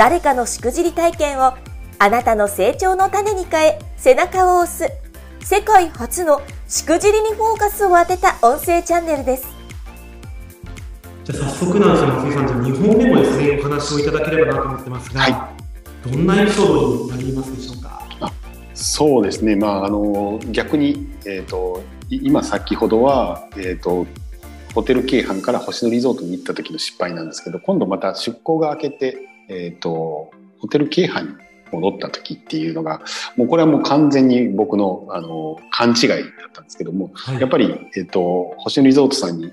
誰かのしくじり体験をあなたの成長の種に変え背中を押す。世界初のしくじりにフォーカスを当てた音声チャンネルです。じゃあ早速なんですが松井さんじゃあ2本目もですねお話をいただければなと思ってますが、はい、どんなエピソードになりますでしょうか？そうですね、まあ、あの逆に、えーと、今先ほどは、えーと、ホテル京阪から星野リゾートに行った時の失敗なんですけど今度また出向が明けてえっ、ー、と、ホテル京阪に戻った時っていうのが、もうこれはもう完全に僕の、あの、勘違いだったんですけども、はい、やっぱり、えっ、ー、と、星野リゾートさんに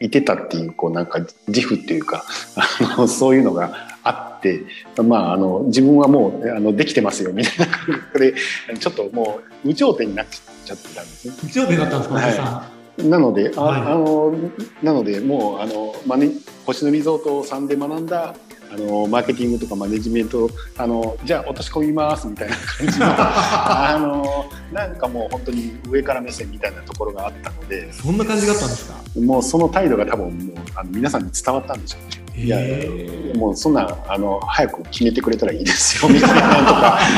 いてたっていう、こうなんか自負っていうか、あの、そういうのがあって、まあ、あの、自分はもう、あの、できてますよ、みたいな感覚で、ちょっともう、無頂点になっちゃってたんですね。無頂点だったんですか、はい。なので、あ、はい、あの、なので、もう、あの、マネ、星野リゾートさんで学んだあのマーケティングとかマネジメントあのじゃあ落とし込みますみたいな感じの あのなんかもう本当に上から目線みたいなところがあったのでそんな感じだったんですか？もうその態度が多分もうあの皆さんに伝わったんでしょうね。いやもうそんなあの早く決めてくれたらいいですよみたいなとか。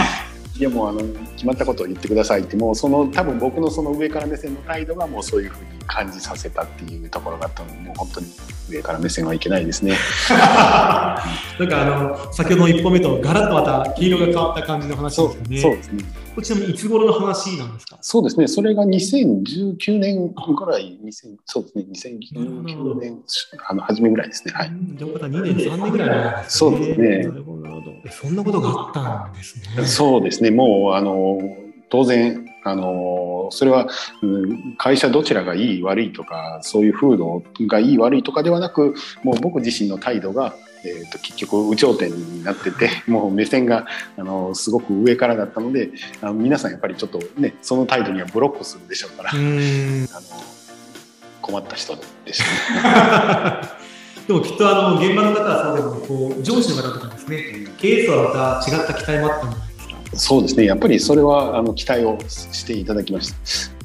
いやもうあの決まったことを言ってくださいってもうその多分僕のその上から目線の態度がもうそういうふうに感じさせたっていうところがあったのでもう本当に上から目線はいけないですね。なんかあの先ほどの一歩目とガラッとまた黄色が変わった感じの話ですね。そうですね。こちらもいつ頃の話なんですか？そうですね。それが2019年ぐらい、2000そうですね。2019年あの初めぐらいですね。はい。じゃあまた2年3年ぐらいなんですね。そうですね。なるほどなるほど。そんなことがあったんですね。そうですね。もうあの当然あのそれは、うん、会社どちらがいい悪いとかそういう風土がいい悪いとかではなくもう僕自身の態度が、えーと、結局有頂天になってて もう目線があのすごく上からだったのであの皆さんやっぱりちょっとねその態度にはブロックするでしょうからあの困った人でしたね。でもきっとあの現場の方はそうでもこう上司の方とかですね、経営層はまた違った期待もあったのそうですね。やっぱりそれはあの期待をしていただきました。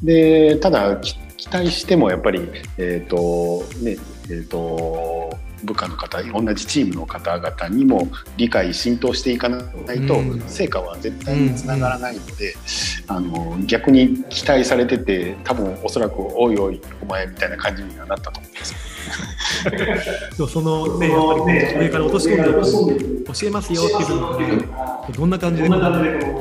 でただ期待してもやっぱりえっ、ー、とねえっ、ー、と部下の方同じチームの方々にも理解浸透していかないと成果は絶対につながらないので、あの逆に期待されてて多分おそらく「おいおいお前」みたいな感じにはなったと思います。でもそのねやっぱり上から落とし込んで教えますよっていうのどんな感じで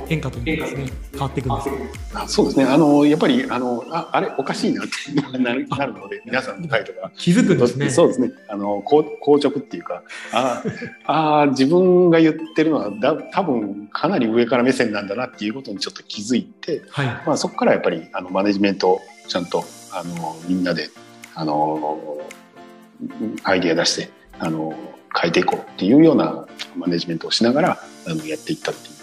変化というかですね変わっていくんです。かそうですね。あのやっぱりあのああれおかしいなって なるなるので皆さんの態度が。気づくんですね。そうですね。あの硬直っていうかああ自分が言ってるのはだ多分かなり上から目線なんだなっていうことにちょっと気づいて、はい、まあ、そこからやっぱりあのマネジメントをちゃんとあのみんなであのアイディア出してあの変えていこうっていうようなマネジメントをしながらあのやっていったっていう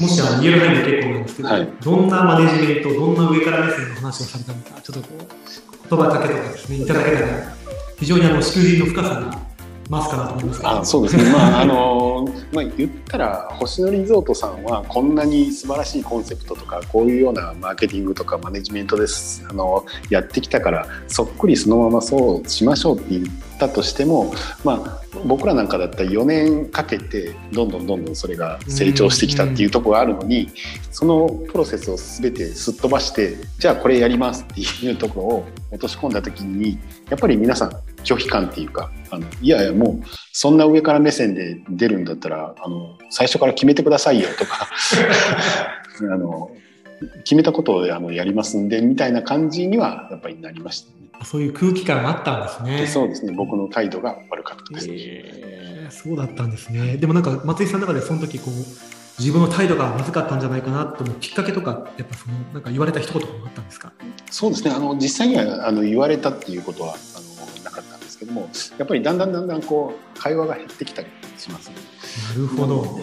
もしあの言える範囲で結構なんですけど、はい、どんなマネジメントどんな上から目線の話をされたのかちょっとこう言葉かけとかですねいただけたら非常にあの祝辞の深さがますかなと思いますあそうですね、まああのまあ、言ったら星野リゾートさんはこんなに素晴らしいコンセプトとかこういうようなマーケティングとかマネジメントですあのやってきたからそっくりそのままそうしましょうって言ったとしても、まあ、僕らなんかだったら4年かけてどんどんどんどんそれが成長してきたっていうところがあるのにそのプロセスを全てすっ飛ばしてじゃあこれやりますっていうところを落とし込んだ時にやっぱり皆さん拒否感っていうかあのいやいやもうそんな上から目線で出るんだったらあの最初から決めてくださいよとか あの決めたことをあのやりますんでみたいな感じにはやっぱりなりましたね。そういう空気感があったんですね。そうですね。僕の態度が悪かったです。えー、そうだったんですね。でもなんか松井さんの中でその時こう自分の態度がまずかったんじゃないかなと思うきっかけとかやっぱそのなんか言われた一言もあったんですか？そうですね。あの実際にはあの言われたっていうことはあのですけども、やっぱりだんだんだんだんこう会話が減ってきたりします、ね。るほど。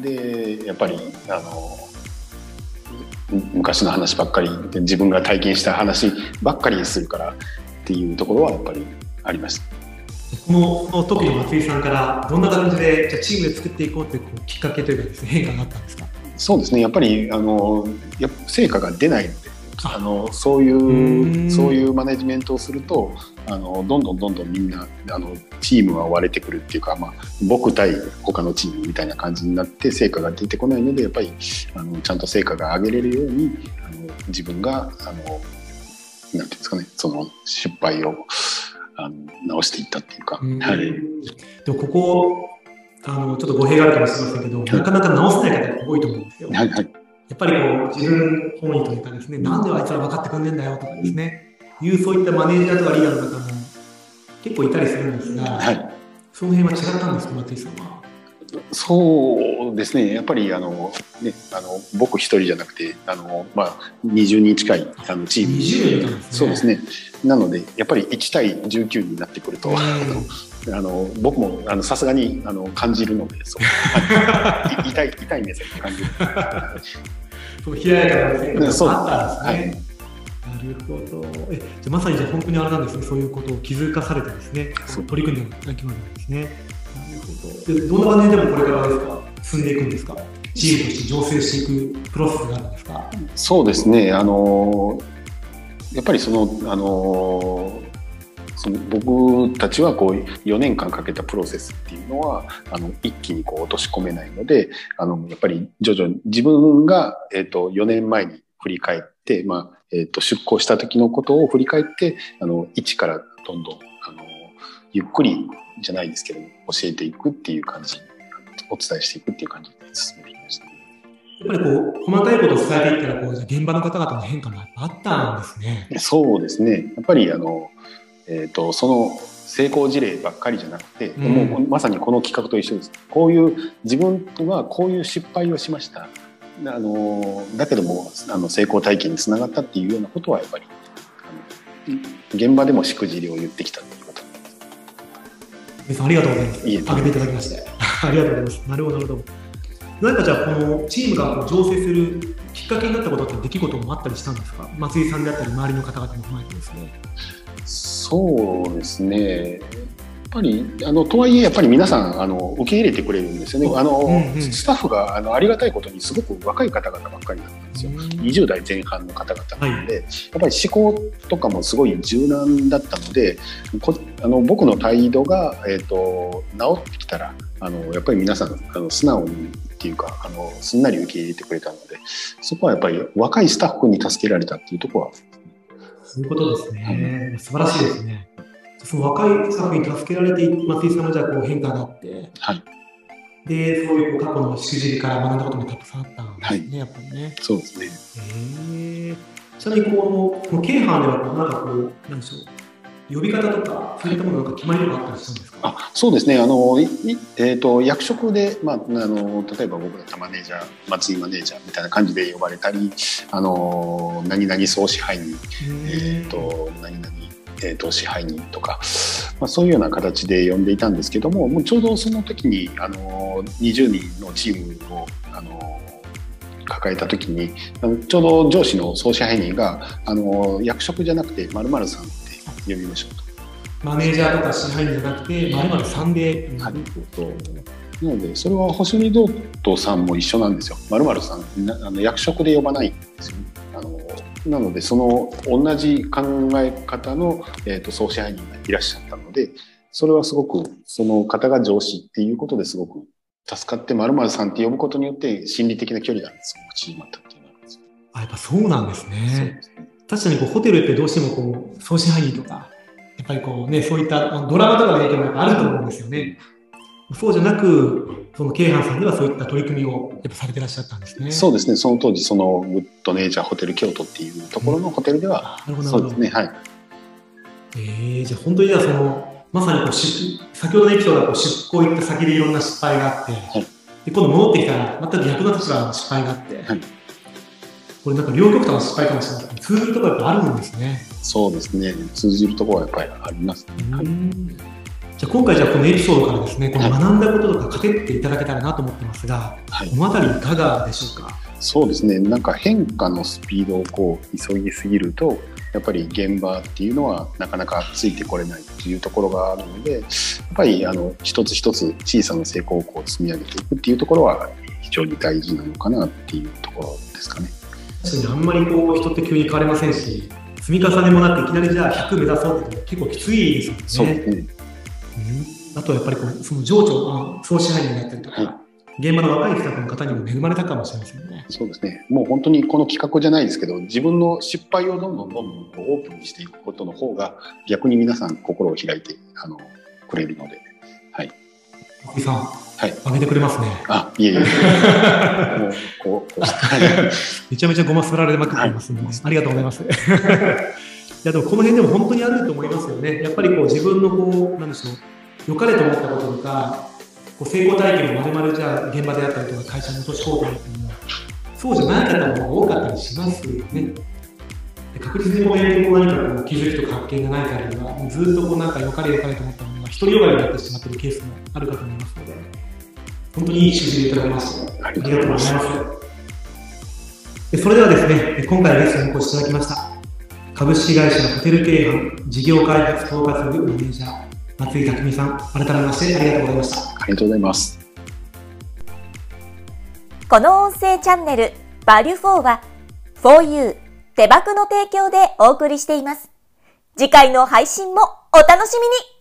で、やっぱり、あの、昔の話ばっかりで自分が体験した話ばっかりするからっていうところはやっぱりありました。このこの時の松井さんからどんな感じでじゃチームで作っていこうってこうきっかけというかですね変化があったんですか？そうですねやっぱりあのや成果が出ないあのそういうそういうマネジメントをするとあのどんどんどんどんみんなあのチームは割れてくるっていうか、まあ、僕対他のチームみたいな感じになって成果が出てこないのでやっぱりあのちゃんと成果が上げれるようにあの自分があのなんていうんですかねその失敗をあの直していったっていうか。はい、でもここあのちょっと語弊があるかもしれませんけど、なかなか直せない方が多いと思うんですよ。はいはいやっぱりこう自分本位というかですね、なんであいつら分かってくんねえんだよとかですね、いうそういったマネージャーとかリーダーの方も結構いたりするんですが、はい、その辺は違ったんですか、松井さんは？そうですね、やっぱりあの、ね、あの僕一人じゃなくて、あのまあ、20人近いあのチーム20人、ね、そうですね、なので、やっぱり1対19になってくると、あの僕もさすがにあの感じるので、そう 痛い痛い目線で感じる。そう冷ややかな目線があったんですね。なるほど。え、じゃまさにじゃ本当にあれなんですね。そういうことを気づかされてですね、取り組んでいきまですね。なるほど。で、どんな感じでもこれからですか、進んでいくんですか？チームとして醸成していくプロセスがあるんですか？そうですね。あのやっぱりそのあのその僕たちはこう4年間かけたプロセスっていうのはあの一気にこう落とし込めないのであのやっぱり徐々に自分が、えーと、4年前に振り返って、まあえーと、出向した時のことを振り返ってあの一からどんどんあのゆっくりじゃないですけど教えていくっていう感じお伝えしていくっていう感じで進めていきました。やっぱりこう細かいことを伝えていったらこう現場の方々の変化もあったんですね。そうですね。やっぱりあのえーと、その成功事例ばっかりじゃなくて、うん、もうまさにこの企画と一緒ですこういう自分はこういう失敗をしましたあのだけどもあの成功体験につながったっていうようなことはやっぱり現場でもしくじりを言ってきたということですありがとうございます。いげていただきまして。ありがとうございます。なるほど、なるほど。何かじゃあ、このチームが醸成するきっかけになったことって出来事もあったりしたんですか？松井さんであったり、周りの方々も踏まえてですね。そうですね。やっぱりあのとはいえやっぱり皆さんあの受け入れてくれるんですよね。あの、うんうん、スタッフがあのありがたいことにすごく若い方々ばっかりだったんですよ。うん、20代前半の方々なので、はい、やっぱり思考とかもすごい柔軟だったので、こあの僕の態度がえっ、ー、と治ってきたらあのやっぱり皆さんあの素直にっていうかあのすんなり受け入れてくれたので、そこはやっぱり若いスタッフに助けられたっていうところはそういうことですね。うん、素晴らしいですね。その若いスタッフに助けられて、松井さんはじゃあこう変化があって、はい、で、そういう過去のしくじりから学んだこともたくさんあったんですね、はい、やっぱりね。そうですね。えー、ちなみにこの、この京阪ではなんかこう、なんでしょう。呼び方とか、そういったものなんか決まりとかあったりしたんですか？あそうですね。あの、えーと、役職で、まあ、あの例えば僕だったマネージャー松井マネージャーみたいな感じで呼ばれたりあの何々総支配人、えーと、何々、えーと、支配人とか、まあ、そういうような形で呼んでいたんですけどももうちょうどその時にあの20人のチームをあの抱えた時にちょうど上司の総支配人があの役職じゃなくて〇〇さん呼びましょうと。マネージャーとか支配人じゃなくて、まるまる3で。はい、なので、それは星野道トさんも一緒なんですよ。まるまるさんあの役職で呼ばないんですよ、ね。あのなので、その同じ考え方の、えーと、総支配人がいらっしゃったので、それはすごく、その方が上司っていうことですごく助かって、まるまるさんって呼ぶことによって、心理的な距離がすごく縮まったっていうのがあるんですよ。あ、やっぱそうなんですね。そうですね確かにこうホテルってどうしてもこう総支配人とか、やっぱりこうね、そういったドラマとかの影響もあると思うんですよね。そうじゃなく、その京阪さんではそういった取り組みをやっぱされてらっしゃったんですね。そうですね。その当時、そのグッドネイチャーホテル京都っていうところのホテルでは、うん、そうですね。はい。えー、じゃあ本当にじゃあその、まさにこうし、先ほどのエピソードはこう出向行った先でいろんな失敗があって、はい、で今度戻ってきたら全く逆の立場の失敗があって、はいこれなんか両極端の失敗かもしれないけど、通じるところやっぱあるんですね。そうですね。通じるところはやっぱりありますね。じゃあ今回じゃあこのエピソードからですね、この学んだこととか糧っていただけたらなと思ってますが、はい、この辺りいかがでしょうか？そうですね、なんか変化のスピードをこう急ぎすぎると、やっぱり現場っていうのはなかなかついてこれないっていうところがあるので、やっぱりあの一つ一つ小さな成功をこう積み上げていくっていうところは非常に大事なのかなっていうところですかね。確かにあんまりこう人って急に変われませんし、積み重ねもなくいきなりじゃあ100目指そうって結構きついですよね。そうん、あとはやっぱりこうその情緒、総支配人になったりとか、はい現場の若いスタッフの方にも恵まれたかもしれませんね。そうですね。もう本当にこの企画じゃないですけど、自分の失敗をどんどんどんどんオープンにしていくことの方が、逆に皆さん心を開いてあのくれるので、はい。松井さん、はい、上げてくれますね。あ、いえいえ。もうこう、こうめちゃめちゃごますられまくってますので、はい、ありがとうございます。いやでもこの辺でも本当にあると思いますよね。やっぱりこう自分のこうなんでしょう、良かれと思ったこととか、こう成功体験をまるまるじゃあ現場であったりとか会社に落とし込んでってもそうじゃなかったも多かったりしますよね。で確実にこうやってこう何かこう気づきとか発見がない限りはずっとこうなんか良かれ良かれと思ったものが独りよがりになってしまっているケースもあるかと思いますので本当にいい指示でいただきましたありがとうございますでそれではですね今回のゲストにお越しいただきました株式会社ホテル経営事業開発統括部マネージャー松井匠さん、改めましてありがとうございました。ありがとうございます。この音声チャンネル、バリュフォーは、4U 手箱の提供でお送りしています。次回の配信もお楽しみに